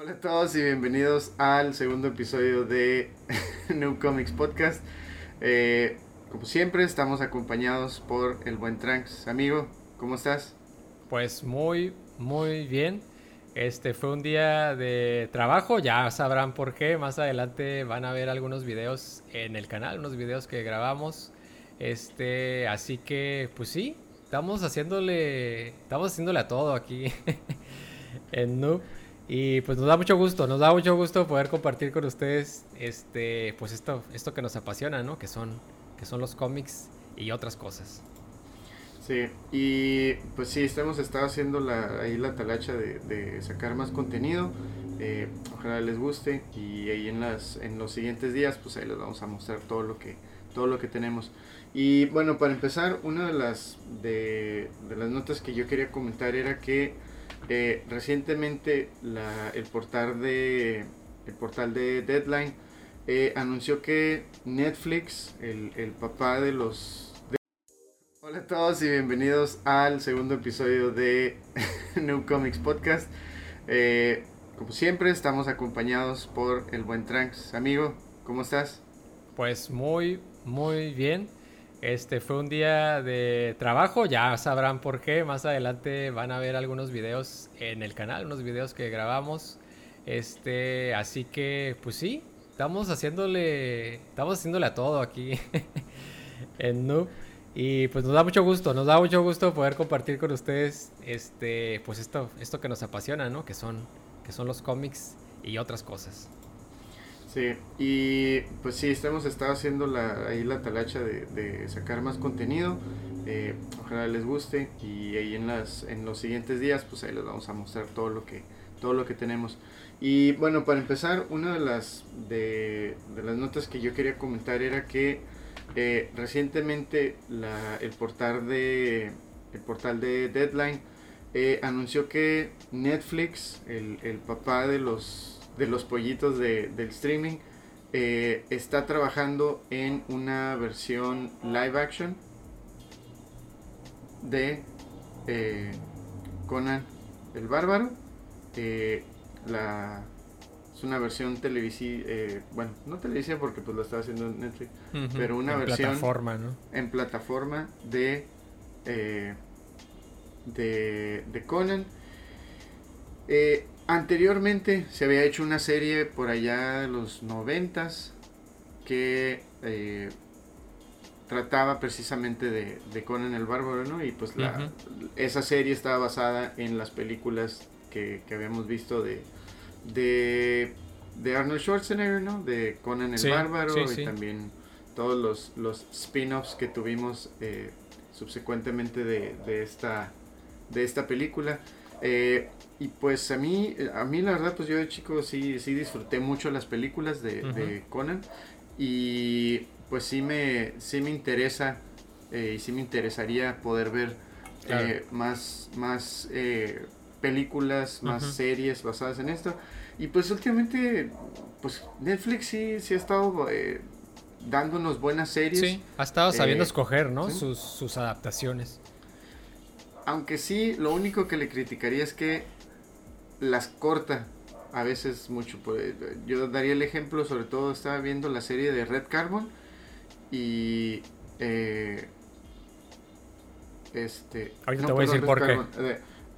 Hola a todos y bienvenidos al segundo episodio de New Comics Podcast. Eh, como siempre, estamos acompañados por el buen Tranks. Amigo, ¿cómo estás? Pues muy, muy bien. Este fue un día de trabajo, ya sabrán por qué. Más adelante van a ver algunos videos en el canal, unos videos que grabamos. Este, así que, pues sí, estamos haciéndole, estamos haciéndole a todo aquí en Noob. Y pues nos da mucho gusto, nos da mucho gusto poder compartir con ustedes este, pues esto, esto que nos apasiona, ¿no? Que son, que son los cómics y otras cosas. Sí, y pues sí, estamos estado haciendo la, ahí la talacha de, sacar más contenido. Eh, ojalá les guste y ahí en las en los siguientes días pues ahí les vamos a mostrar todo lo que todo lo que tenemos y bueno para empezar una de las de las notas que yo quería comentar era que eh, recientemente el, portal de, el portal de Deadline eh, anunció que Netflix, el, el papá de los... Hola a todos y bienvenidos al segundo episodio de New Comics Podcast. Eh, como siempre estamos acompañados por el buen Tranks. Amigo, ¿cómo estás? Pues muy, muy bien. Este fue un día de trabajo, ya sabrán por qué. Más adelante van a ver algunos videos en el canal, unos videos que grabamos. Este, así que, pues sí, estamos haciéndole, estamos haciéndole a todo aquí en Noob. Y pues nos da mucho gusto, nos da mucho gusto poder compartir con ustedes este, pues esto, esto que nos apasiona, ¿no? Que son, que son los cómics y otras cosas. Sí, y pues sí, estamos haciendo la, ahí la talacha de, sacar más contenido. Eh, ojalá les guste y ahí en las en los siguientes días pues ahí les vamos a mostrar todo lo que todo lo que tenemos y bueno para empezar una de las de, las notas que yo quería comentar era que eh, recientemente el portal de el portal de Deadline eh, anunció que Netflix el, el papá de los de los pollitos de, del streaming, eh, está trabajando en una versión live action de eh, Conan el Bárbaro. Eh, la, es una versión televisiva, bueno, no televisiva porque pues lo está haciendo en Netflix, pero una en versión plataforma, ¿no? en plataforma de, de, de Conan. Anteriormente se había hecho una serie por allá de los noventas que eh, trataba precisamente de, Conan el Bárbaro, ¿no? Y pues la, esa serie estaba basada en las películas que, habíamos visto de, de, Arnold Schwarzenegger, ¿no? De Conan el Bárbaro y también todos los, los spin-offs que tuvimos eh, subsecuentemente de, de, esta, de esta película. Eh, y pues a mí, a mí la verdad, pues yo de chico sí, sí disfruté mucho las películas de, Conan. Y pues sí me, sí me interesa eh, y sí me interesaría poder ver eh, más, más eh, películas, más series basadas en esto. Y pues últimamente, pues Netflix sí, sí ha estado dándonos buenas series. Sí, ha estado sabiendo escoger, ¿no? Sus, sus adaptaciones. Aunque sí, lo único que le criticaría es que las corta a veces mucho. Pues, yo daría el ejemplo, sobre todo estaba viendo la serie de Red Carbon y eh, este ahorita te voy a decir por qué.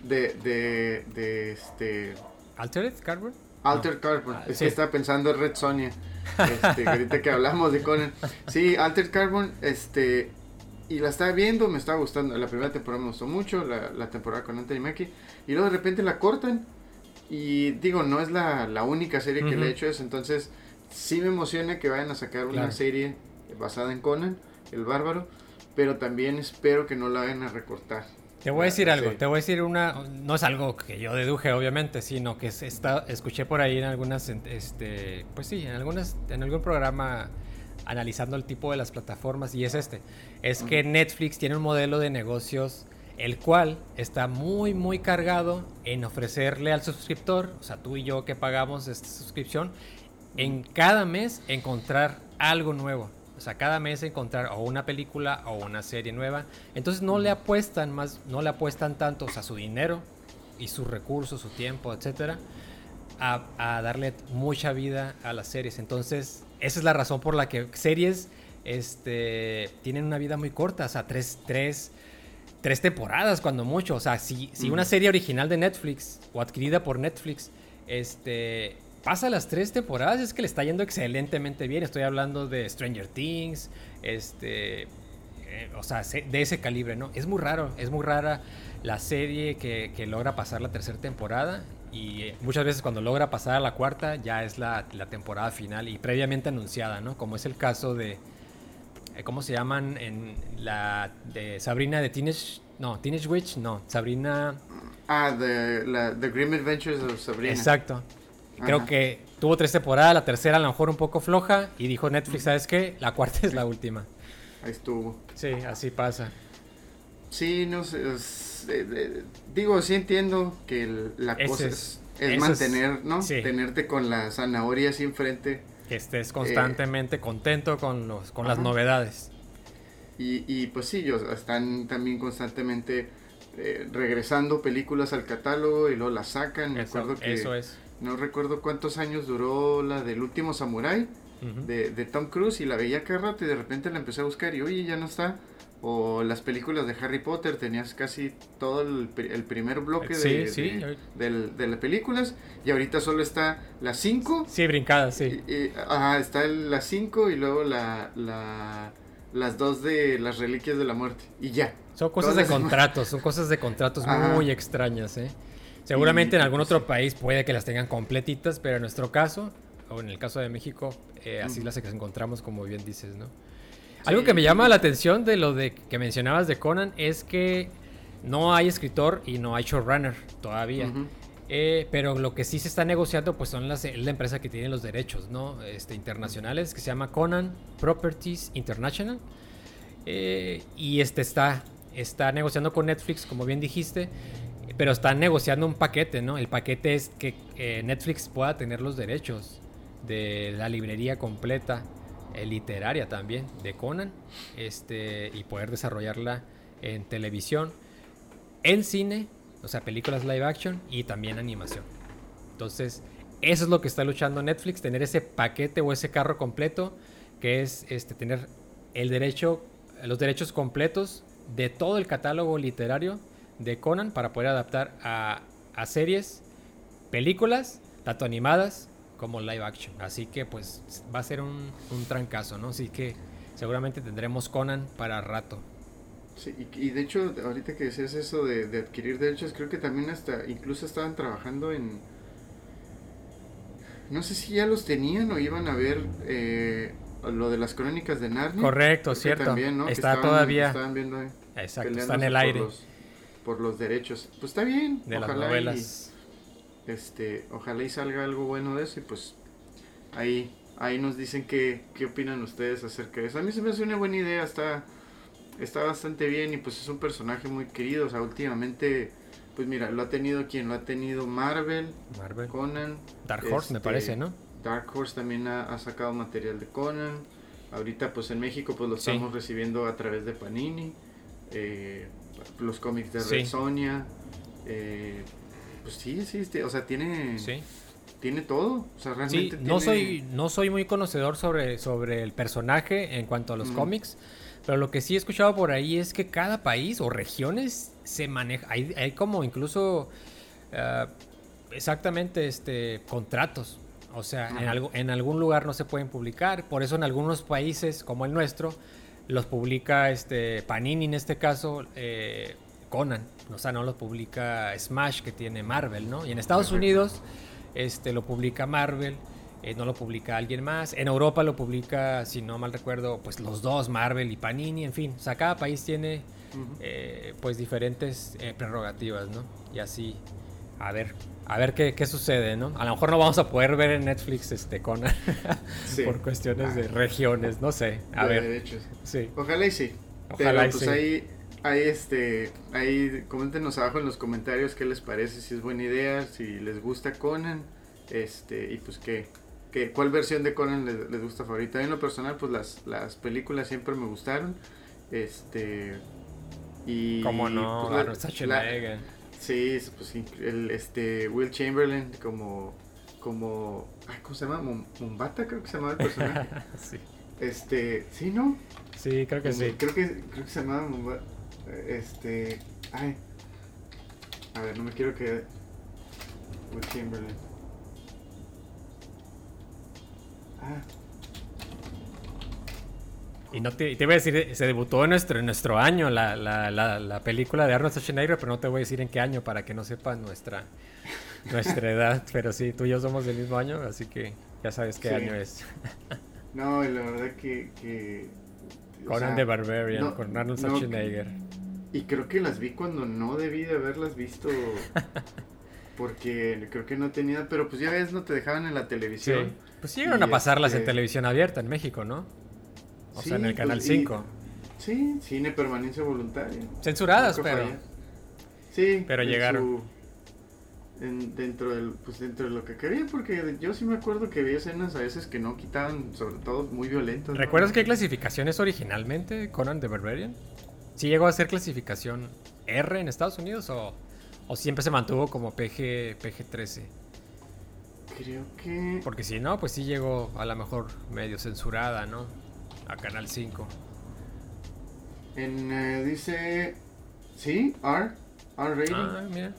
De, de, de, este Altered Carbon Altered Carbon ah, es que estaba pensando en Red Sonia este, ahorita que hablamos de Conan. Sí Altered Carbon este y la estaba viendo me estaba gustando la primera temporada me gustó mucho la, la temporada con Anthony Mackie y luego de repente la cortan y digo, no es la, única serie que le he hecho eso, entonces sí me emociona que vayan a sacar una serie basada en Conan, el bárbaro, pero también espero que no la vayan a recortar. Te voy a decir algo, te voy a decir una, no es algo que yo deduje obviamente, sino que está, escuché por ahí en algunas, este, pues sí, en algunas, en algún programa analizando el tipo de las plataformas y es este, es que Netflix tiene un modelo de negocios el cual está muy muy cargado en ofrecerle al suscriptor, o sea, tú y yo que pagamos esta suscripción, en cada mes encontrar algo nuevo. O sea, cada mes encontrar o una película o una serie nueva. Entonces no le apuestan más, no le apuestan tanto, o sea, su dinero y sus recursos, su tiempo, etcétera, a, a, darle mucha vida a las series. Entonces, esa es la razón por la que series este, tienen una vida muy corta, o sea, tres, tres, tres temporadas cuando mucho. O sea, si, si una serie original de Netflix o adquirida por Netflix este, pasa las tres temporadas, es que le está yendo excelentemente bien. Estoy hablando de Stranger Things, este, eh, o sea, de ese calibre, ¿no? Es muy raro, es muy rara la serie que, que logra pasar la tercera temporada y eh, muchas veces cuando logra pasar a la cuarta ya es la, la, temporada final y previamente anunciada, ¿no? Como es el caso de, ¿cómo se llaman? En la de Sabrina de Teenage, no, Teenage Witch, no, Sabrina... Ah, de la The Grim Adventures of Sabrina. Exacto. Creo que tuvo tres temporadas, la tercera a lo mejor un poco floja y dijo Netflix, ¿sabes qué? La cuarta es la última. Ahí estuvo. Sí, así pasa. Sí, no sé. digo, sí entiendo que la cosa es, mantener, ¿no? Tenerte con la zanahoria así enfrente. Que estés constantemente contento con, los, con las novedades. Y, y, pues sí, ellos están también constantemente eh, regresando películas al catálogo y luego las sacan. Me acuerdo que eso es. No recuerdo cuántos años duró la del último Samurai de, de, Tom Cruise y la veía cada rato y de repente la empecé a buscar y oye, ya no está. O las películas de Harry Potter, tenías casi todo el, primer bloque de, de, las películas y ahorita solo está las 5. Sí, brincadas, sí. ajá, está las 5 y luego la, la, las dos de las reliquias de la muerte y ya. Son cosas de contratos, son cosas de contratos muy extrañas, ¿eh? Seguramente en algún otro país puede que las tengan completitas, pero en nuestro caso, o en el caso de México, eh, así las encontramos como bien dices, ¿no? Algo que me llama la atención de lo de que mencionabas de Conan es que no hay escritor y no hay showrunner todavía. Eh, pero lo que sí se está negociando pues son las, la empresa que tiene los derechos ¿no? este, internacionales que se llama Conan Properties International. Eh, y este está, está negociando con Netflix, como bien dijiste, pero están negociando un paquete, ¿no? El paquete es que eh, Netflix pueda tener los derechos de la librería completa literaria también de Conan este, y poder desarrollarla en televisión, en cine, o sea, películas live action y también animación. Entonces, eso es lo que está luchando Netflix, tener ese paquete o ese carro completo, que es este, tener el derecho, los derechos completos de todo el catálogo literario de Conan para poder adaptar a, a series, películas, tanto animadas como live action. Así que pues va a ser un, un trancazo, ¿no? Así que seguramente tendremos Conan para rato. Sí, y, de hecho, ahorita que decías eso de, de, adquirir derechos, creo que también hasta, incluso estaban trabajando en... No sé si ya los tenían o iban a ver eh, lo de las crónicas de Narnia. Correcto, cierto. También, ¿no? Está todavía... Estaban viendo, Exacto, está en el aire. Por los, por los derechos. Pues está bien. De las novelas. Este, ojalá y salga algo bueno de eso y pues ahí, ahí nos dicen qué, qué opinan ustedes acerca de eso. A mí se me hace una buena idea, está, está bastante bien y pues es un personaje muy querido, o sea, últimamente, pues mira, lo ha tenido quien, lo ha tenido Marvel, Marvel. Conan. Dark Horse me este, parece, ¿no? Dark Horse también ha, sacado material de Conan. Ahorita pues en México pues lo estamos recibiendo a través de Panini. Eh, los cómics de Red Sonia. Eh, pues sí, sí, este, o sea, tiene... Tiene todo, o sea, realmente no soy no soy muy conocedor sobre, sobre el personaje en cuanto a los cómics, pero lo que sí he escuchado por ahí es que cada país o regiones se maneja, hay, hay como incluso ah, exactamente este contratos, o sea, en, algo, en algún lugar no se pueden publicar, por eso en algunos países como el nuestro los publica este Panini en este caso eh, Conan, o sea, no lo publica Smash que tiene Marvel, ¿no? Y en Estados Unidos este, lo publica Marvel, eh, no lo publica alguien más. En Europa lo publica, si no mal recuerdo, pues los dos, Marvel y Panini, en fin. O sea, cada país tiene eh, pues diferentes eh, prerrogativas, ¿no? Y así, a ver, a ver qué, qué, sucede, ¿no? A lo mejor no vamos a poder ver en Netflix este Conan por cuestiones de regiones, no sé. A ver. Sí. Ojalá y sí. Ojalá y pues sí. ahí Ahí, este, ahí coméntenos abajo en los comentarios qué les parece, si es buena idea, si les gusta Conan, este, y pues qué, qué cuál versión de Conan les, gusta favorita. En lo personal, pues las, las películas siempre me gustaron, este, y... ¿Cómo no? Pues, sí, pues el, este, Will Chamberlain como como, ¿cómo se llama? Mumbata creo que se llamaba el personaje. sí. Este, ¿sí, no? Sí, creo que sí. Creo que, creo que se llamaba Mumbata. Este, ay. A ver, no me quiero quedar. With Kimberly. Ah. Y no te, te voy a decir, se debutó en nuestro, en nuestro año la, la, la, película de Arnold Schwarzenegger, pero no te voy a decir en qué año para que no sepan nuestra, nuestra edad. Pero sí, tú y yo somos del mismo año, así que ya sabes qué año es. no, la verdad que... que Conan the Barbarian, con Arnold Schwarzenegger. Y creo que las vi cuando no debí de haberlas visto. porque creo que no tenía, pero pues ya ves, no te dejaban en la televisión. Pues sí llegaron a pasarlas en este televisión abierta en México, ¿no? O sea, en el Canal 5. Pues, sí, cine permanencia voluntaria. Censuradas, pero... Sí, pero llegaron. dentro, del, pues dentro de lo que quería, porque yo sí me acuerdo que había escenas a veces que no quitaban, sobre todo muy violentas. ¿Recuerdas qué clasificación es originalmente Conan the Barbarian? ¿Sí llegó a ser clasificación R en Estados Unidos o...? ¿O siempre se mantuvo como PG, PG-13? Creo que... Porque si no, pues sí llegó a lo mejor medio censurada, ¿no? A Canal 5. En, eh, dice... Sí, R. R rating. Ah, mira.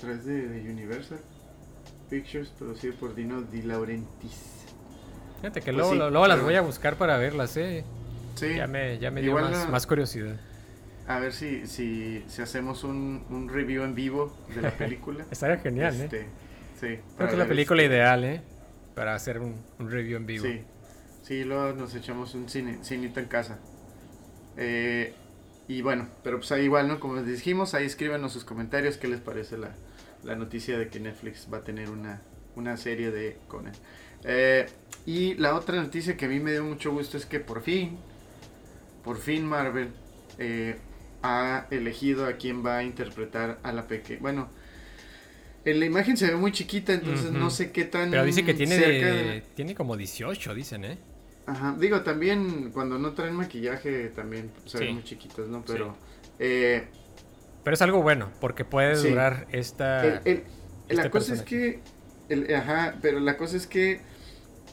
3 de, Universal Pictures, producido por Dino Di Laurentiis. Fíjate que pues luego, luego las voy a buscar para verlas, ¿eh? Sí. Ya me, ya me dio más, más curiosidad. A ver si, si, si hacemos un, un, review en vivo de la película. Estaría genial, ¿eh? este, Sí. Creo que es la película este ideal, ¿eh? Para hacer un, un, review en vivo. Sí. Sí, luego nos echamos un cine, cinito en casa. Eh, y bueno, pero pues ahí igual, ¿no? Como les dijimos, ahí escríbanos sus comentarios qué les parece la, la noticia de que Netflix va a tener una, una serie de Conan. Eh, y la otra noticia que a mí me dio mucho gusto es que por fin, por fin Marvel eh, ha elegido a quién va a interpretar a la pequeña. Bueno, en la imagen se ve muy chiquita, entonces no sé qué tan. Pero dice que tiene, tiene como 18, dicen, ¿eh? Ajá, digo, también cuando no traen maquillaje también se ven muy chiquitos, ¿no? Pero. Eh, pero es algo bueno, porque puede durar esta. El, la cosa es que. ajá, pero la cosa es que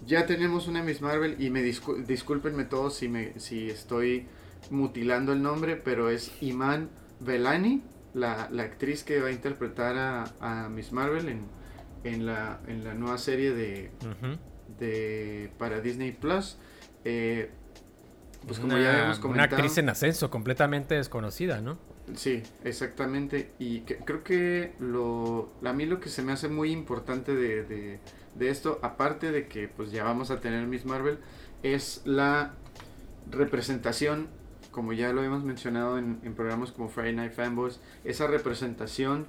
ya tenemos una Miss Marvel y me discúlpenme todos si, me, si estoy mutilando el nombre, pero es Iman Velani, la, la actriz que va a interpretar a, a Miss Marvel en, en, la, en la nueva serie de, de para Disney Plus. Eh, pues como ya hemos comentado. Una actriz en ascenso, completamente desconocida, ¿no? Sí, exactamente. Y creo que lo, a mí lo que se me hace muy importante de, de, de, esto, aparte de que pues ya vamos a tener Miss Marvel, es la representación como ya lo hemos mencionado en, programas como Friday Night Fanboys, esa representación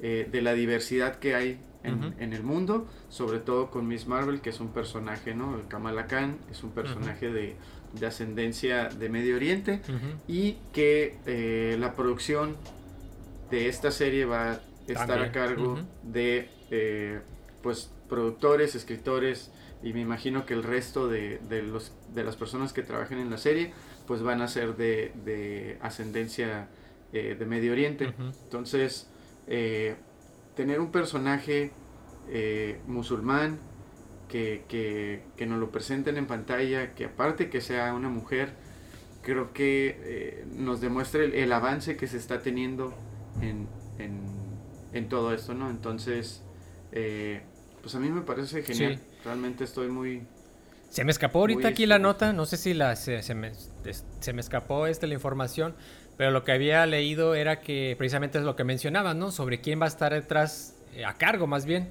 eh, de la diversidad que hay en, el mundo, sobre todo con Miss Marvel, que es un personaje, ¿no? El Kamala Khan es un personaje de, ascendencia de Medio Oriente y que eh, la producción de esta serie va a estar a cargo de eh, pues productores, escritores y me imagino que el resto de, los, de las personas que trabajen en la serie pues van a ser de, ascendencia eh, de Medio Oriente. Entonces, eh, tener un personaje eh, musulmán que, que, nos lo presenten en pantalla, que aparte que sea una mujer, creo que nos demuestra el, avance que se está teniendo en, en, todo esto, ¿no? Entonces, pues a mí me parece genial. Realmente estoy muy, se me escapó ahorita aquí la nota, no sé si la, se, me, se me escapó esta la información, pero lo que había leído era que precisamente es lo que mencionaba, ¿no? Sobre quién va a estar detrás, eh, a cargo más bien,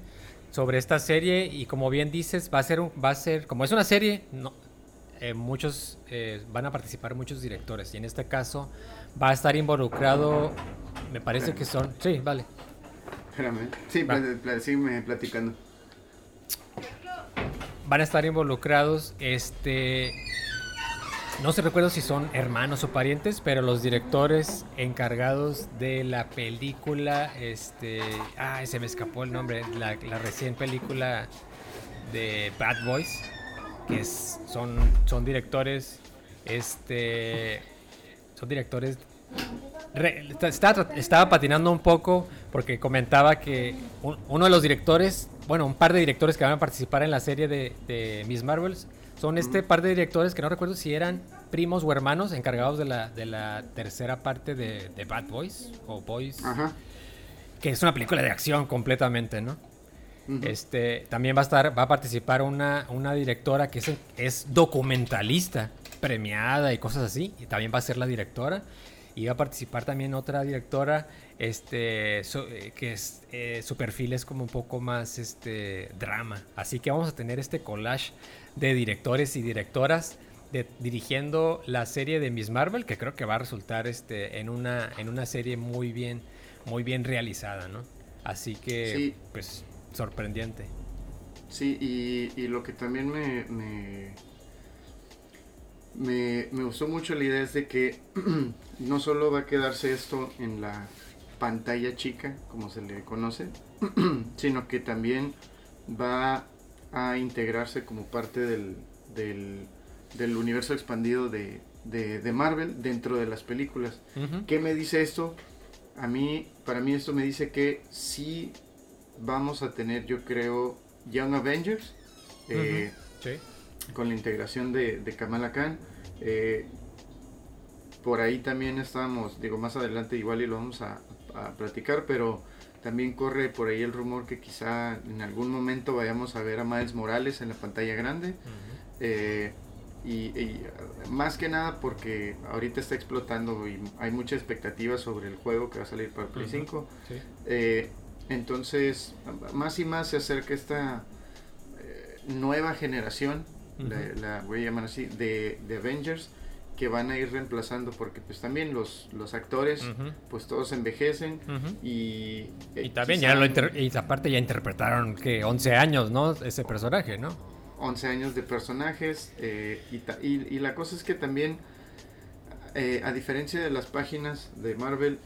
sobre esta serie y como bien dices, va a ser, un, va a ser como es una serie, no, eh, muchos eh, van a participar muchos directores y en este caso va a estar involucrado, me parece que son, sí, vale. Espérame, sí, sígueme platicando van a estar involucrados, este, no se recuerdo si son hermanos o parientes, pero los directores encargados de la película, este, ay, se me escapó el nombre, la, recién película de Bad Boys, que son, son directores, este, son directores estaba, patinando un poco porque comentaba que uno de los directores bueno, un par de directores que van a participar en la serie de, Miss Marvels. Son este par de directores que no recuerdo si eran primos o hermanos encargados de la, de la tercera parte de, de Bad Boys o Boys. Ajá. Que es una película de acción completamente, ¿no? Este, también va a estar, va a participar una, una directora que es, es documentalista, premiada y cosas así, y también va a ser la directora. Y va a participar también otra directora, este, eh, que es, eh, su perfil es como un poco más este, drama. Así que vamos a tener este collage de directores y directoras de, dirigiendo la serie de Miss Marvel, que creo que va a resultar este, en, una, en una serie muy bien, muy bien realizada, ¿no? Así que, pues, sorprendente. Sí, y, lo que también me, me, me, gustó mucho la idea es de que no solo va a quedarse esto en la pantalla chica, como se le conoce, sino que también va a integrarse como parte del, del, universo expandido de, de, Marvel dentro de las películas. ¿Qué me dice esto? A mí, para mí esto me dice que sí vamos a tener, yo creo, Young Avengers. Eh, con la integración de, Kamala Khan. Eh, por ahí también estamos, digo, más adelante igual y lo vamos a, platicar, pero también corre por ahí el rumor que quizá en algún momento vayamos a ver a Miles Morales en la pantalla grande. Eh, y, más que nada porque ahorita está explotando y hay mucha expectativa sobre el juego que va a salir para Play 5. Entonces, más y más se acerca esta eh, nueva generación, la, voy a llamar así, de, Avengers, que van a ir reemplazando, porque pues también los, los actores, pues todos envejecen y... Eh, y también ya lo y aparte ya interpretaron que 11 años, ¿no? Ese personaje, ¿no? 11 años de personajes eh, y, y, la cosa es que también, a diferencia de las páginas de Marvel,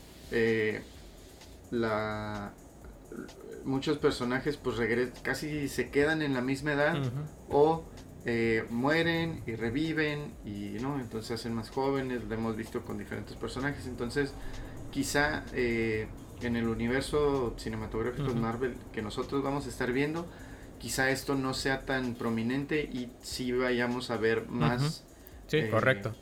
la muchos personajes pues casi se quedan en la misma edad o eh, mueren y reviven y no entonces se hacen más jóvenes lo hemos visto con diferentes personajes. Entonces quizá eh, en el universo cinematográfico de Marvel que nosotros vamos a estar viendo quizá esto no sea tan prominente y si vayamos a ver más sí eh, correcto.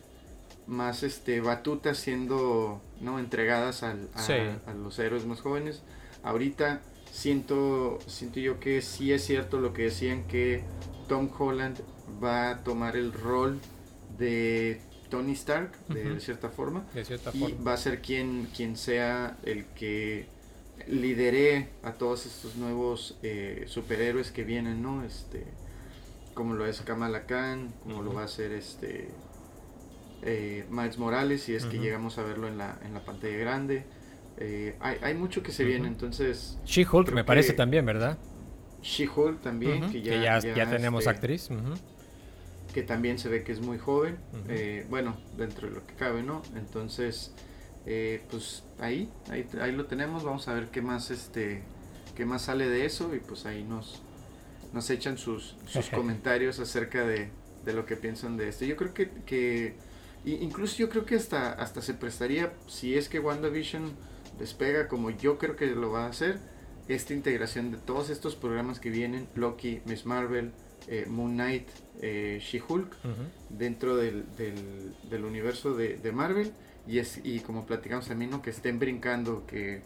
más este batutas siendo no entregadas al, a los héroes más jóvenes. Ahorita siento, siento yo que sí es cierto lo que decían que Tom Holland va a tomar el rol de Tony Stark, de, cierta forma. y va a ser quien, quien sea el que lidere a todos estos nuevos eh, superhéroes que vienen, ¿no? Este, como lo es Kamala Khan, como lo va a hacer este eh, Miles Morales, si es que llegamos a verlo en la, en la pantalla grande. Eh, hay, mucho que se viene, entonces... She-Hulk me parece también, ¿verdad? She-Hulk también, que, ya, ya, tenemos este, actriz. Que también se ve que es muy joven, eh, bueno, dentro de lo que cabe, ¿no? Entonces, eh, pues ahí, ahí, ahí lo tenemos, vamos a ver qué más, este, qué más sale de eso y pues ahí nos, nos echan sus, sus comentarios acerca de, de, lo que piensan de esto. Yo creo que, que incluso yo creo que hasta, hasta se prestaría, si es que WandaVision despega como yo creo que lo va a hacer, esta integración de todos estos programas que vienen, Loki, Miss Marvel, eh, Moon Knight, eh, She-Hulk, dentro del, del, universo de, Marvel, y, es, y como platicamos también, ¿no? que estén brincando, que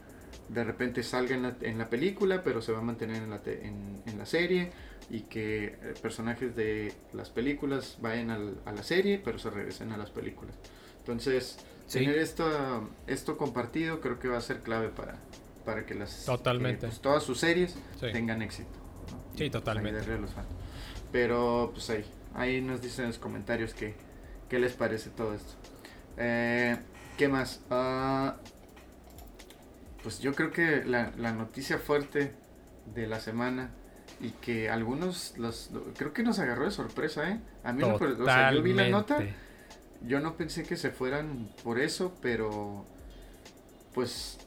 de repente salga en la, en la película, pero se va a mantener en la, en, en la serie, y que eh, personajes de las películas vayan a la serie, pero se regresen a las películas. Entonces, Tener esto, esto compartido creo que va a ser clave para, para que las totalmente. Pues, todas sus series tengan éxito. Sí, pues, totalmente. Pero pues ahí, ahí nos dicen en los comentarios qué, qué les parece todo esto. Eh, ¿Qué más? Ah, pues yo creo que la, la, noticia fuerte de la semana y que algunos los creo que nos agarró de sorpresa, ¿eh? A mí no, o sea, yo vi la nota yo no pensé que se fueran por eso, pero pues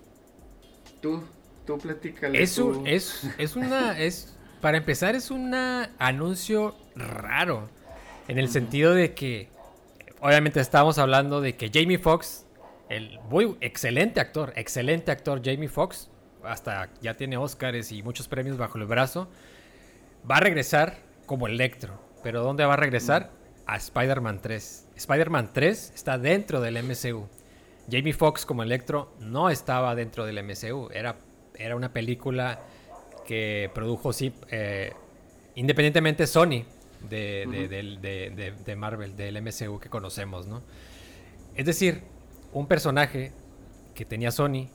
tú, tú platícale. Es, es, es una, es, para empezar es un anuncio raro, en el sentido de que, obviamente estamos hablando de que Jamie Foxx, el muy excelente actor, excelente actor Jamie Foxx, hasta ya tiene Oscars y muchos premios bajo el brazo, va a regresar como Electro. ¿Pero dónde va a regresar? A Spider-Man 3. Spider-Man 3 está dentro del MCU. Jamie Foxx como Electro no estaba dentro del MCU. Era, era una película que produjo, sí, eh, independientemente Sony de, de, Marvel, del MCU que conocemos, ¿no? Es decir, un personaje que tenía Sony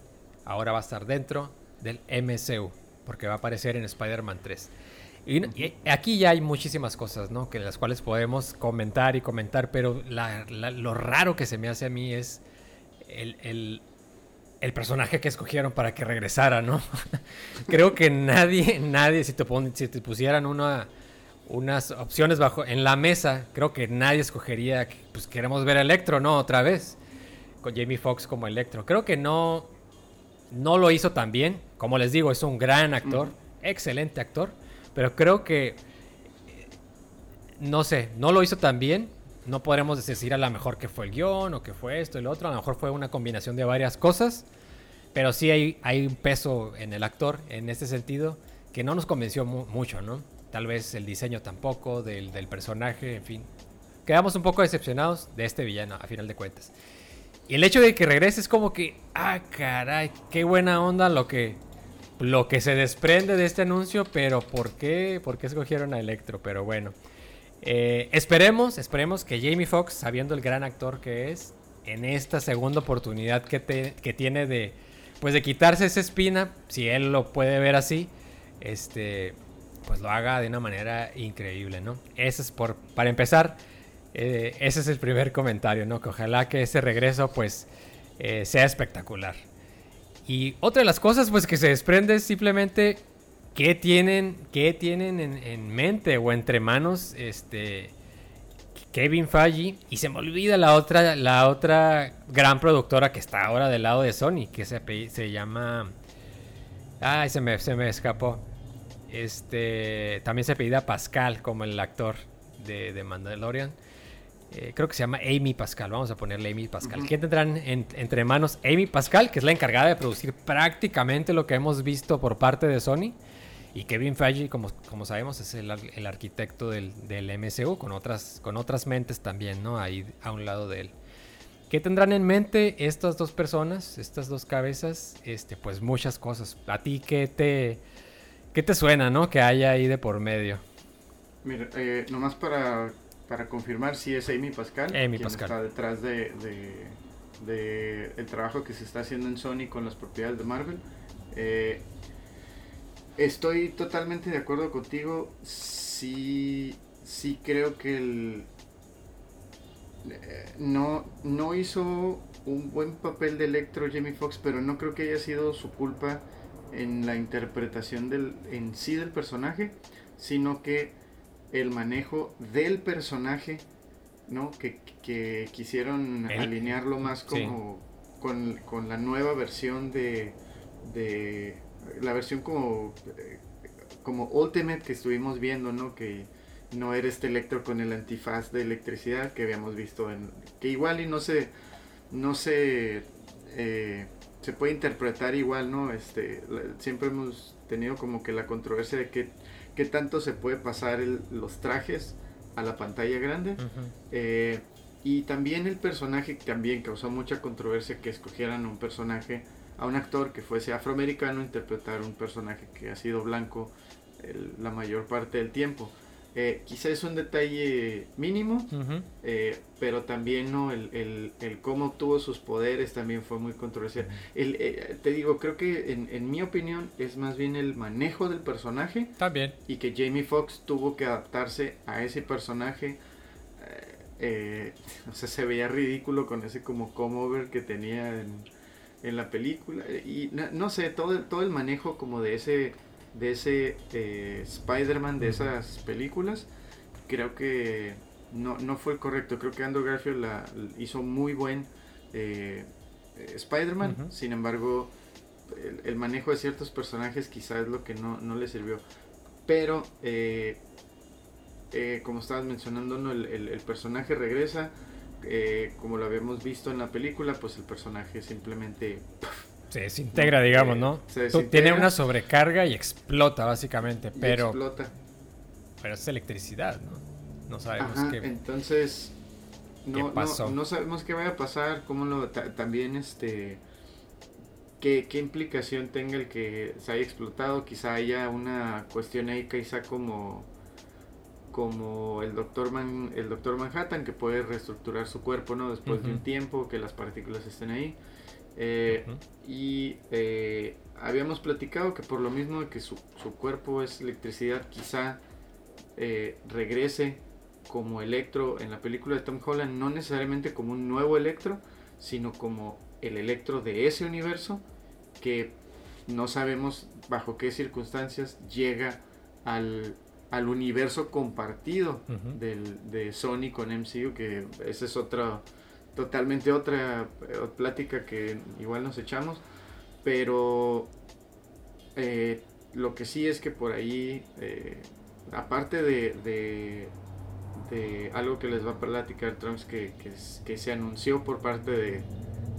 ahora va a estar dentro del MCU, porque va a aparecer en Spider-Man 3. Y, aquí ya hay muchísimas cosas, ¿no? Que las cuales podemos comentar y comentar, pero lo raro que se me hace a mí es el, personaje que escogieron para que regresara, ¿no? Creo que nadie, nadie, si te, si te pusieran una, unas opciones bajo en la mesa, creo que nadie escogería, pues queremos ver a Electro, ¿no? Otra vez, con Jamie Foxx como Electro. Creo que no, no lo hizo tan bien. Como les digo, es un gran actor, excelente actor pero creo que, no sé, no lo hizo tan bien. No podremos decir a lo mejor que fue el guion o que fue esto y otro. A lo mejor fue una combinación de varias cosas. Pero sí hay, hay un peso en el actor en este sentido que no nos convenció mucho, ¿no? Tal vez el diseño tampoco, del, del, personaje, en fin. Quedamos un poco decepcionados de este villano, a final de cuentas. Y el hecho de que regrese es como que, ah, caray, qué buena onda lo que, lo que se desprende de este anuncio, pero ¿por qué, ¿Por qué escogieron a Electro? Pero bueno, eh, esperemos, esperemos que Jamie Foxx, sabiendo el gran actor que es, en esta segunda oportunidad que, que tiene de, pues de quitarse esa espina, si él lo puede ver así, este, pues lo haga de una manera increíble, ¿no? Ese es por, para empezar, eh, ese es el primer comentario, ¿no? Que ojalá que ese regreso, pues, eh, sea espectacular. Y otra de las cosas pues que se desprende es simplemente qué tienen, qué tienen en, mente o entre manos este Kevin Feige y se me olvida la otra la otra gran productora que está ahora del lado de Sony que se, se llama ay se me, se me escapó este también se pedía Pascal como el actor de, de Mandalorian eh, creo que se llama Amy Pascal, vamos a ponerle Amy Pascal. ¿Quién tendrán entre manos? Amy Pascal, que es la encargada de producir prácticamente lo que hemos visto por parte de Sony. Y Kevin Feige, como, como sabemos, es el, arquitecto del, del, MCU, con otras, con otras mentes también, ¿no? Ahí a un lado de él. ¿Qué tendrán en mente estas dos personas, estas dos cabezas? Este, pues muchas cosas. ¿A ti qué te, qué te suena, no? Que haya ahí de por medio. Mira, eh, nomás para para confirmar si es Amy Pascal quien está detrás de, de, el trabajo que se está haciendo en Sony con las propiedades de Marvel. Eh, estoy totalmente de acuerdo contigo. Sí, sí creo que el, eh, no, no hizo un buen papel de Electro Jamie Foxx, pero no creo que haya sido su culpa en la interpretación del, en sí del personaje, sino que el manejo del personaje, ¿no? Que, quisieron alinearlo más como con, la nueva versión de, de la versión como, como Ultimate que estuvimos viendo, ¿no? Que no era este Electro con el antifaz de electricidad que habíamos visto en que igual y no se no se eh, se puede interpretar igual no este siempre hemos tenido como que la controversia de que qué tanto se puede pasar los trajes a la pantalla grande. Eh, y también el personaje también causó mucha controversia que escogieran un personaje, a un actor que fuese afroamericano, interpretar un personaje que ha sido blanco la mayor parte del tiempo. Eh, quizá es un detalle mínimo, eh, pero también no el, cómo obtuvo sus poderes también fue muy controversial. Eh, te digo, creo que en, mi opinión es más bien el manejo del personaje. También. Y que Jamie Foxx tuvo que adaptarse a ese personaje. o sea, se veía ridículo con ese como comover que tenía en, la película. Y no, no sé, todo, todo el manejo como de ese de ese eh, Spider-Man de esas películas, creo que no, no, fue el correcto. Creo que Andrew Garfield la, hizo muy buen eh, Spider-Man, sin embargo, el, manejo de ciertos personajes quizás es lo que no, no le sirvió. Pero, eh, como estabas mencionando, ¿no? el, el, personaje regresa. Como lo habíamos visto en la película, pues el personaje simplemente se desintegra, digamos, ¿no? Tiene una sobrecarga y explota, básicamente, pero... explota. pero es electricidad, ¿no? No sabemos qué. Entonces, no, pasó? No, sabemos qué vaya a pasar, cómo lo. también, este. Qué, qué, implicación tenga el que se haya explotado. Quizá haya una cuestión ahí, quizá como como el doctor Man, el doctor Manhattan que puede reestructurar su cuerpo no después de un tiempo que las partículas estén ahí. Eh, y eh, habíamos platicado que por lo mismo que su, cuerpo es electricidad quizá eh, regrese como Electro en la película de Tom Holland no necesariamente como un nuevo Electro sino como el Electro de ese universo que no sabemos bajo qué circunstancias llega al, al universo compartido del, de Sony con MCU, que esa es otra, totalmente otra, eh, plática que igual nos echamos, pero eh, lo que sí es que por ahí, eh, aparte de, de, algo que les va a platicar Trunks que, que, se anunció por parte de,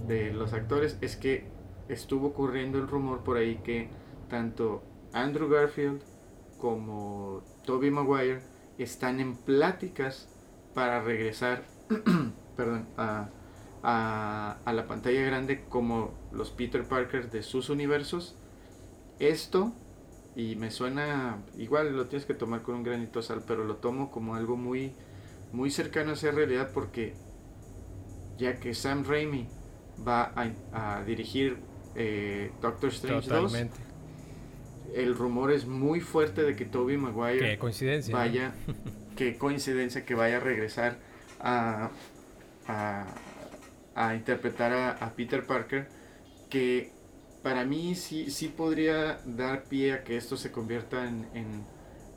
de los actores, es que estuvo ocurriendo el rumor por ahí que tanto Andrew Garfield como Toby Maguire están en pláticas para regresar perdón, a, la pantalla grande como los Peter Parker de sus universos. Esto, y me suena, igual lo tienes que tomar con un granito de sal, pero lo tomo como algo muy, muy cercano a ser realidad porque ya que Sam Raimi va a, dirigir eh, Doctor Strange 2, el rumor es muy fuerte de que Toby Maguire coincidencia, vaya, qué coincidencia que vaya a regresar a, a, interpretar a, Peter Parker, que para mí sí, sí podría dar pie a que esto se convierta en,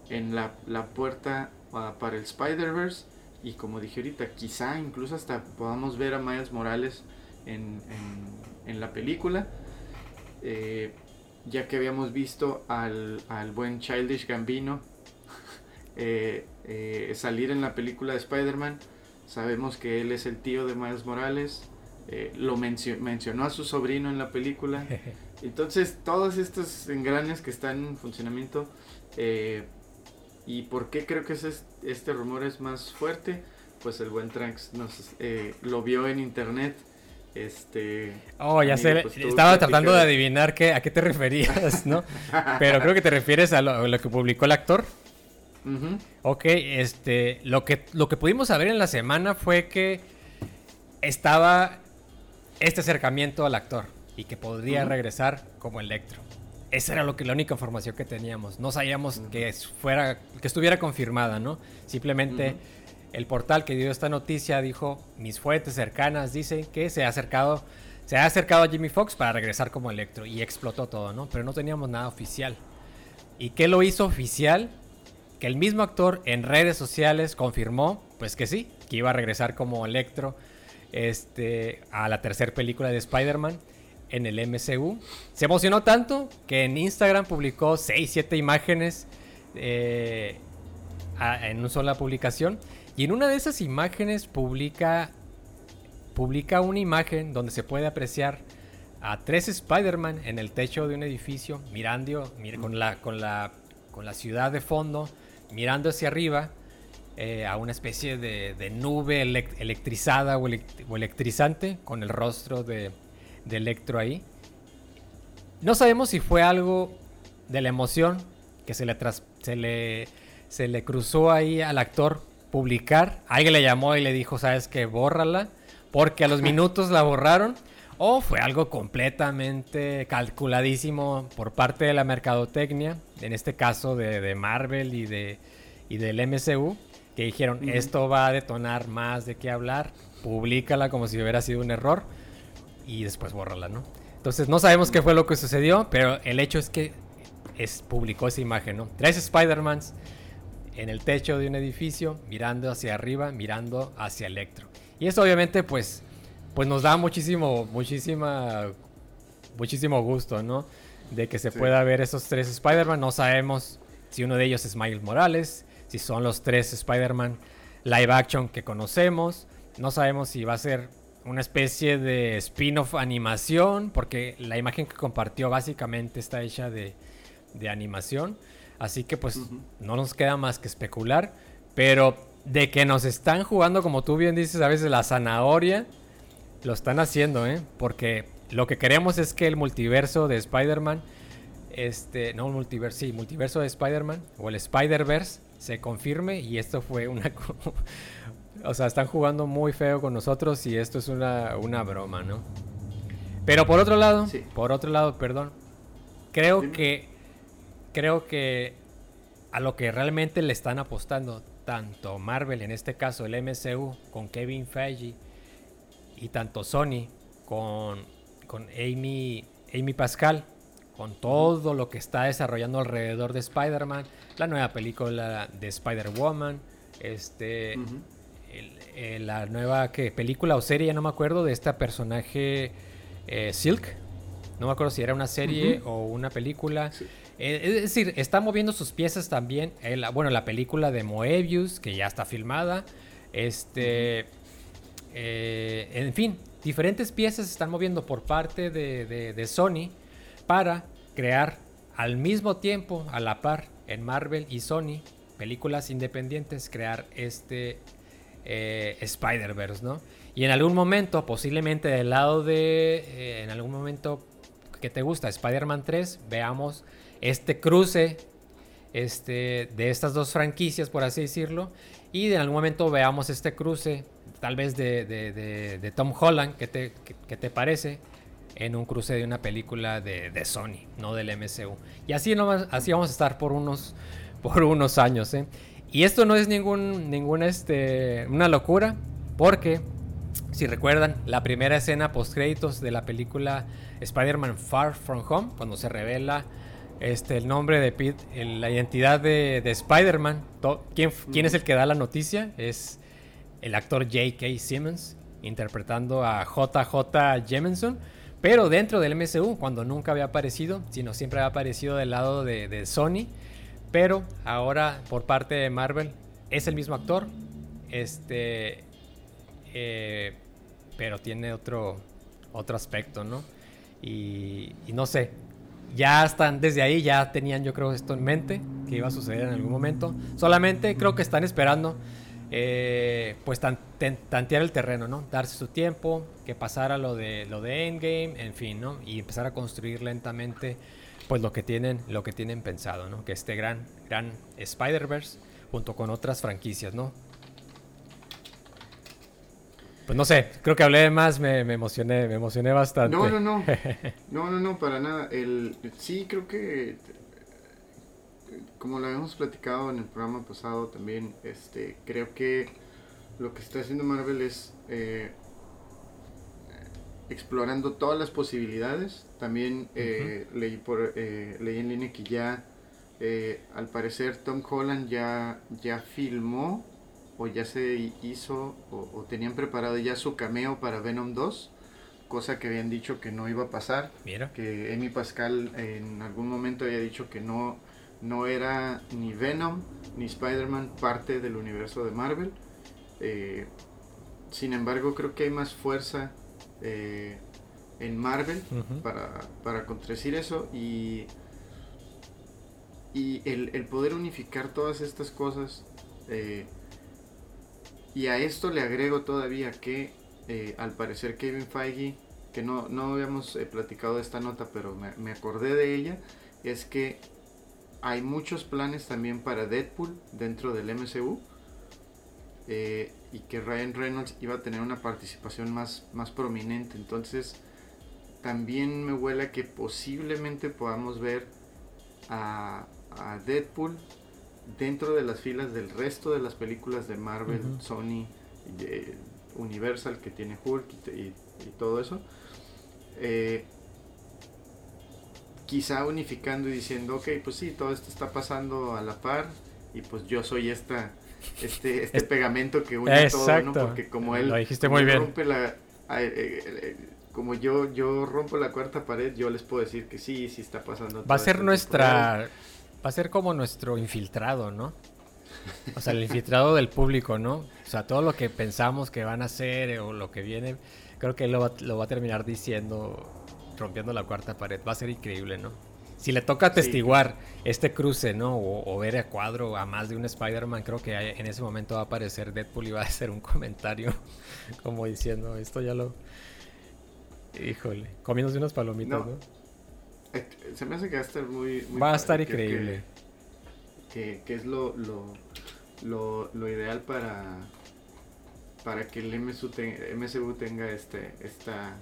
en, la, puerta ah, para el Spider-Verse y como dije ahorita, quizá incluso hasta podamos ver a Miles Morales en, en, la película. Eh, ya que habíamos visto al, buen Childish Gambino eh, eh, salir en la película de Spider-Man. Sabemos que él es el tío de Miles Morales. Eh, lo mencionó a su sobrino en la película. Entonces, todos estos engranes que están en funcionamiento. ¿Y por qué creo que este rumor es más fuerte? Pues el buen Trunks nos, lo vio en internet este. Oh, ya sé. Pues, estaba tratando de adivinar qué, a qué te referías, ¿no? Pero creo que te refieres a lo, que publicó el actor. Ok, este. Lo que, lo que pudimos saber en la semana fue que estaba este acercamiento al actor y que podría regresar como Electro. Esa era lo que, la única información que teníamos. No sabíamos que fuera, que estuviera confirmada, ¿no? Simplemente el portal que dio esta noticia dijo, mis fuentes cercanas dicen que se ha acercado, se ha acercado a Jimmy Fox para regresar como Electro y explotó todo, ¿no? Pero no teníamos nada oficial. ¿Y qué lo hizo oficial? Que el mismo actor en redes sociales confirmó, pues que sí, que iba a regresar como Electro este, a la tercera película de Spider-Man en el MCU. Se emocionó tanto que en Instagram publicó 6, 7 imágenes eh, en una sola publicación y en una de esas imágenes publica, publica una imagen donde se puede apreciar a tres Spider-Man en el techo de un edificio, mirando con, la, con, la, con la ciudad de fondo, mirando hacia arriba eh, a una especie de, nube electrizada o, electrizante con el rostro de, de Electro ahí. No sabemos si fue algo de la emoción que se le, se le, se le cruzó ahí al actor publicar. Alguien le llamó y le dijo, sabes que bórrala, porque a los minutos la borraron. O fue algo completamente calculadísimo por parte de la mercadotecnia, en este caso de, Marvel y, de, y del MCU, que dijeron, esto va a detonar más de qué hablar, públicala como si hubiera sido un error y después bórrala, ¿no? Entonces no sabemos qué fue lo que sucedió, pero el hecho es que es, publicó esa imagen, ¿no? Tres Spider-Mans en el techo de un edificio, mirando hacia arriba, mirando hacia Electro. Y eso obviamente pues, pues nos da muchísimo, muchísima, muchísimo gusto, ¿no? De que se pueda ver esos tres Spider-Man. No sabemos si uno de ellos es Miles Morales, si son los tres Spider-Man live action que conocemos. No sabemos si va a ser una especie de spin-off animación, porque la imagen que compartió básicamente está hecha de, de animación. Así que pues no nos queda más que especular. Pero de que nos están jugando, como tú bien dices, a veces la zanahoria, lo están haciendo, ¿eh? Porque lo que queremos es que el multiverso de Spider-Man, este, no multiverso, sí, multiverso de Spider-Man, o el Spider-Verse, se confirme y esto fue una... o sea, están jugando muy feo con nosotros y esto es una, una broma, ¿no? Pero por otro lado, por otro lado, perdón, creo que creo que a lo que realmente le están apostando tanto Marvel, en este caso el MCU, con Kevin Feige, y tanto Sony con, con Amy, Amy Pascal, con todo lo que está desarrollando alrededor de Spider-Man, la nueva película de Spider-Woman, este, la nueva ¿qué? película o serie, ya no me acuerdo, de este personaje eh, Silk. No me acuerdo si era una serie o una película. Eh, es decir, está moviendo sus piezas también. bueno, la película de Moebius, que ya está filmada. Este. Eh, en fin, diferentes piezas se están moviendo por parte de, Sony para crear al mismo tiempo, a la par, en Marvel y Sony, películas independientes, crear este Spider-Verse, ¿no? Y en algún momento, posiblemente del lado de, eh, en algún momento que te gusta, Spider-Man 3, veamos este cruce este, de estas dos franquicias, por así decirlo. Y en algún momento veamos este cruce, tal vez de, de, Tom Holland, ¿qué te, te parece? En un cruce de una película de, Sony, no del MCU. Y así, no, así vamos a estar por unos, por unos años. ¿eh? Y esto no es ningún este, una locura, porque si recuerdan, la primera escena post créditos de la película Spider-Man Far From Home, cuando se revela este, el nombre de Pete, la identidad de, Spider-Man, ¿quién, ¿quién, es el que da la noticia? Es el actor J.K. Simmons, interpretando a JJ Jameson, pero dentro del MCU, cuando nunca había aparecido, sino siempre había aparecido del lado de, de Sony, pero ahora por parte de Marvel es el mismo actor. Este, eh, pero tiene otro, otro aspecto, ¿no? Y, no sé, ya están desde ahí, ya tenían yo creo esto en mente, que iba a suceder en algún momento. Solamente creo que están esperando, eh, pues tantear el terreno, ¿no? Darse su tiempo, que pasara lo de, lo de Endgame, en fin, ¿no? Y empezar a construir lentamente, pues lo que tienen, lo que tienen pensado, ¿no? Que este gran, gran Spider-Verse, junto con otras franquicias, ¿no? Pues no sé, creo que hablé de más, me, emocioné, me emocioné bastante. No, no, no. No, no, no, para nada. El, sí, creo que como lo habíamos platicado en el programa pasado también, este, creo que lo que está haciendo Marvel es eh, explorando todas las posibilidades. También eh, leí por eh, leí en línea que ya al parecer Tom Holland ya ya filmó o ya se hizo o, tenían preparado ya su cameo para Venom 2, cosa que habían dicho que no iba a pasar. Mira. Que Amy Pascal en algún momento había dicho que no, no era ni Venom ni Spider-Man parte del universo de Marvel. Eh, sin embargo, creo que hay más fuerza eh, en Marvel para, para contradecir eso y, y el, el, poder unificar todas estas cosas. Eh, y a esto le agrego todavía que eh, al parecer Kevin Feige, que no, no habíamos eh, platicado de esta nota, pero me, acordé de ella, es que hay muchos planes también para Deadpool dentro del MCU. Eh, y que Ryan Reynolds iba a tener una participación más, más prominente. Entonces, también me huele que posiblemente podamos ver a Deadpool dentro de las filas del resto de las películas de Marvel, Sony, Universal que tiene Hulk y, todo eso, eh, quizá unificando y diciendo, ok, pues sí, todo esto está pasando a la par y pues yo soy esta, este, este pegamento que une todo, ¿no? Porque como él rompe la... Eh, eh, como yo, yo rompo la cuarta pared, yo les puedo decir que sí, sí está pasando. Va a ser nuestra va a ser como nuestro infiltrado, ¿no? O sea, el infiltrado del público, ¿no? O sea, todo lo que pensamos que van a hacer o lo que viene, creo que lo va, lo va a terminar diciendo, rompiendo la cuarta pared. Va a ser increíble, ¿no? si le toca atestiguar este cruce, ¿no? O, ver a cuadro a más de un Spider-Man, creo que en ese momento va a aparecer Deadpool y va a hacer un comentario como diciendo, esto ya lo... Híjole, comiéndose unas palomitas, ¿no? Eh, se me hace que va a estar muy... va a estar increíble. Que, es lo, lo, lo, ideal para, para que el MSU, MSU tenga este, esta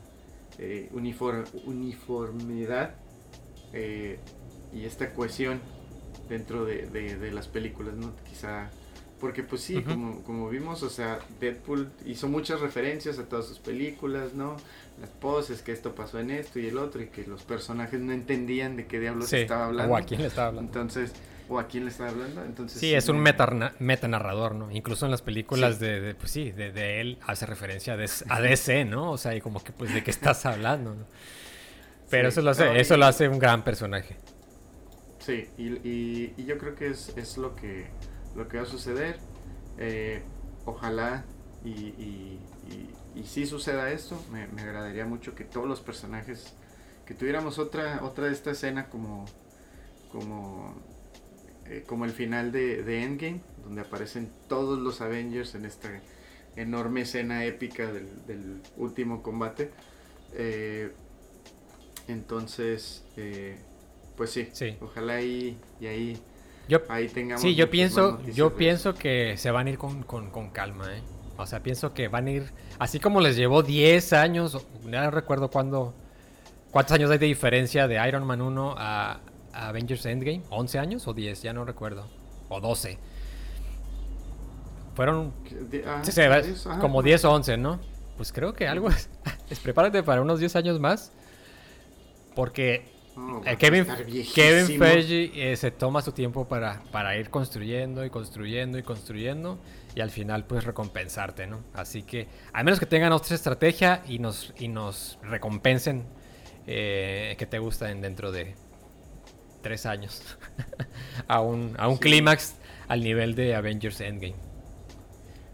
eh, uniformidad eh, y esta cohesión dentro de, las películas, ¿no? Quizá, porque pues sí, como, como vimos, o sea, Deadpool hizo muchas referencias a todas sus películas, ¿no? Las poses, que esto pasó en esto y el otro, y que los personajes no entendían de qué diablos estaba hablando. O a quién le estaba hablando. Entonces, o a quién le estaba hablando. Entonces, sí, es un meta, narrador, ¿no? Incluso en las películas de, pues sí, de, él hace referencia a, DC, ¿no? O sea, y como que, pues, ¿de qué estás hablando? ¿no? Pero eso lo hace, eso lo hace un gran personaje. Sí, y, y, yo creo que es, es, lo que lo que va a suceder. Eh, ojalá y, y, y, si suceda esto, me, me, agradaría mucho que todos los personajes, que tuviéramos otra, otra de esta escena como, como, eh, como el final de, de, Endgame, donde aparecen todos los Avengers en esta enorme escena épica del, del último combate. Eh, entonces, pues sí, ojalá y, y ahí, yo, ahí tengamos... Sí, yo pienso, yo pienso que se van a ir con, calma, ¿eh? O sea, pienso que van a ir, así como les llevó 10 años, no recuerdo cuándo, cuántos años hay de diferencia de Iron Man 1 a, Avengers Endgame, 11 años o 10, ya no recuerdo, o 12. Fueron ah, como 10 o 11, ¿no? Pues creo que algo es, es prepárate para unos 10 años más porque eh, Kevin, Kevin Feige eh, se toma su tiempo para, para ir construyendo y construyendo y construyendo y al final pues recompensarte, ¿no? Así que a menos que tengan otra estrategia y nos, y nos recompensen eh, que te gusten dentro de tres años a un, a un clímax al nivel de Avengers Endgame.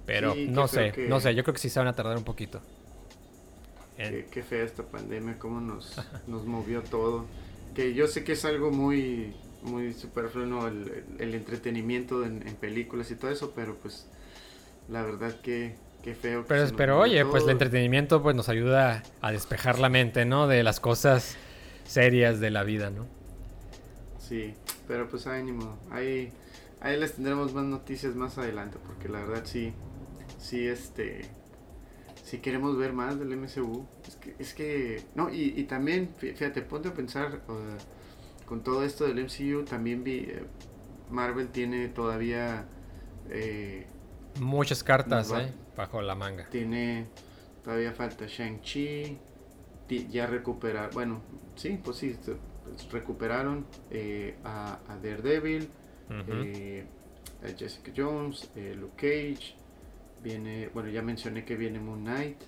Pero no sé, no sé, yo creo que sí se van a tardar un poquito. Qué, fea esta pandemia, cómo nos, nos movió todo. Que yo sé que es algo muy, muy superfluo, el, el, entretenimiento en, películas y todo eso, pero pues la verdad que, qué feo. pero, pero oye, pues el entretenimiento pues nos ayuda a despejar la mente, ¿no? De las cosas serias de la vida, ¿no? Sí, pero pues ánimo, ahí, ahí les tendremos más noticias más adelante, porque la verdad sí, sí, este si queremos ver más del MCU. Es que, es que no, y, y también, fíjate, ponte a pensar con todo esto del MCU, también vi, eh, Marvel tiene todavía... Eh, Muchas cartas eh, bajo la manga. Tiene, todavía falta Shang-Chi, ya recuperar, bueno, sí, pues sí, recuperaron a, a, Daredevil, a Jessica Jones, Luke Cage, Viene, bueno, ya mencioné que viene Moon Knight.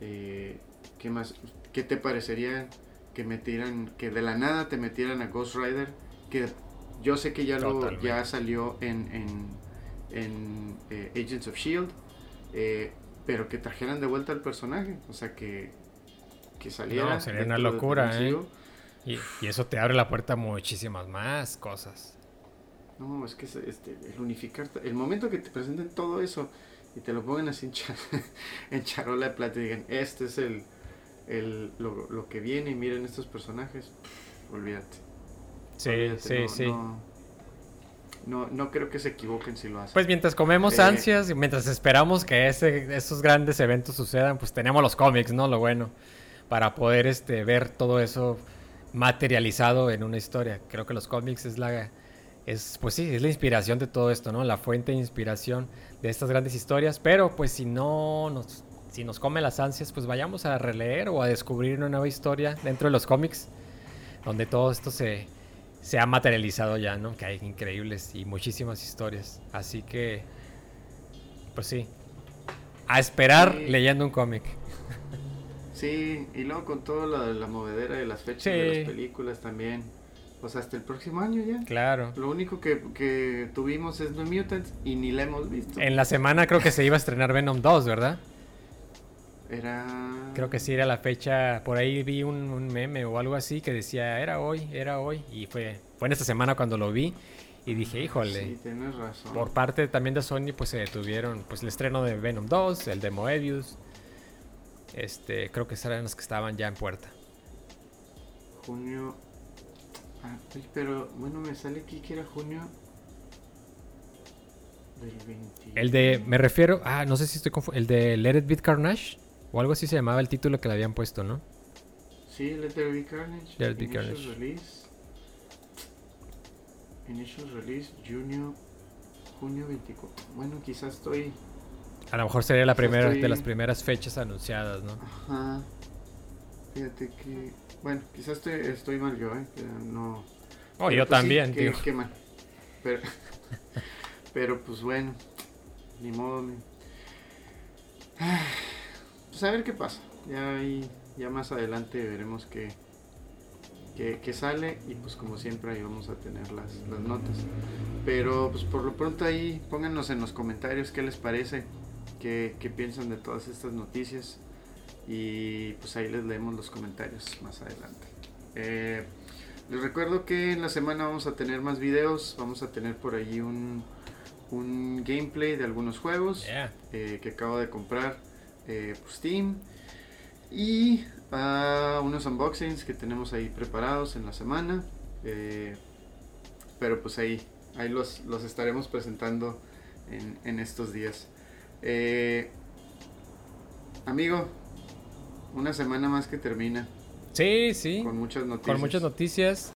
Eh, ¿Qué más? ¿Qué te parecería que metieran, que de la nada te metieran a Ghost Rider? Que yo sé que ya lo ya salió en, en, eh, Agents of Shield, eh, pero que trajeran de vuelta al personaje, o sea que que saliera. No, sería una locura, ¿eh? Y, y, eso te abre la puerta a muchísimas más cosas. No, es que este, el unificar, el momento que te presenten todo eso y te lo pongan así en, charola de plata y digan, este es el, el lo, que viene y miren estos personajes, olvídate. Sí, sí, sí. No, no, creo que se equivoquen si lo hacen. Pues mientras comemos eh, ansias y mientras esperamos que ese, esos grandes eventos sucedan, pues tenemos los cómics, ¿no? Lo bueno, para poder este, ver todo eso materializado en una historia. Creo que los cómics es la es pues sí, es la inspiración de todo esto, ¿no? La fuente de inspiración de estas grandes historias, pero pues si no nos si nos come las ansias, pues vayamos a releer o a descubrir una nueva historia dentro de los cómics donde todo esto se, se ha materializado ya, ¿no? Que hay increíbles y muchísimas historias. Así que pues sí, a esperar leyendo un cómic. Sí, y luego con todo lo de la movedera de las fechas de las películas también. Pues hasta el próximo año ya. Claro. Lo único que, tuvimos es New Mutants y ni la hemos visto. En la semana creo que se iba a estrenar Venom 2, ¿verdad? Era... Creo que sí era la fecha, por ahí vi un, meme o algo así que decía, era hoy, era hoy, y fue, fue en esta semana cuando lo vi y dije, híjole. Sí, tienes razón. Por parte también de Sony, pues se detuvieron pues el estreno de Venom 2, el de Moebius. Este, creo que eran los que estaban ya en puerta. Junio. Pero bueno, me sale aquí que era junio del 20. El de, me refiero, ah, no sé si estoy confundiendo, el de Let It Beat Carnage o algo así se llamaba el título que le habían puesto, ¿no? Sí, Let It Be Carnage. Let It Be Carnage. Release. Initial Release, junio, junio 24. Bueno, quizás estoy a lo mejor sería la primera de las primeras fechas anunciadas, ¿no? Ajá. Fíjate que. Bueno, quizás estoy, estoy mal yo, ¿eh? no. Oh, yo pues también, tío. Qué, mal. Pero, pero pues bueno, ni modo. Pues a ver qué pasa. Ya ahí, ya más adelante veremos qué, qué, sale y pues como siempre ahí vamos a tener las, las notas. Pero pues por lo pronto ahí pónganos en los comentarios qué les parece qué, piensan de todas estas noticias y pues ahí les leemos los comentarios más adelante. Eh, les recuerdo que en la semana vamos a tener más videos, vamos a tener por allí un, un gameplay de algunos juegos eh, que acabo de comprar eh, por Steam y uh, unos unboxings que tenemos ahí preparados en la semana. pero pues ahí, ahí los, los estaremos presentando en, en estos días. Eh, amigo, una semana más que termina. Sí, sí. Con muchas noticias. Con muchas noticias.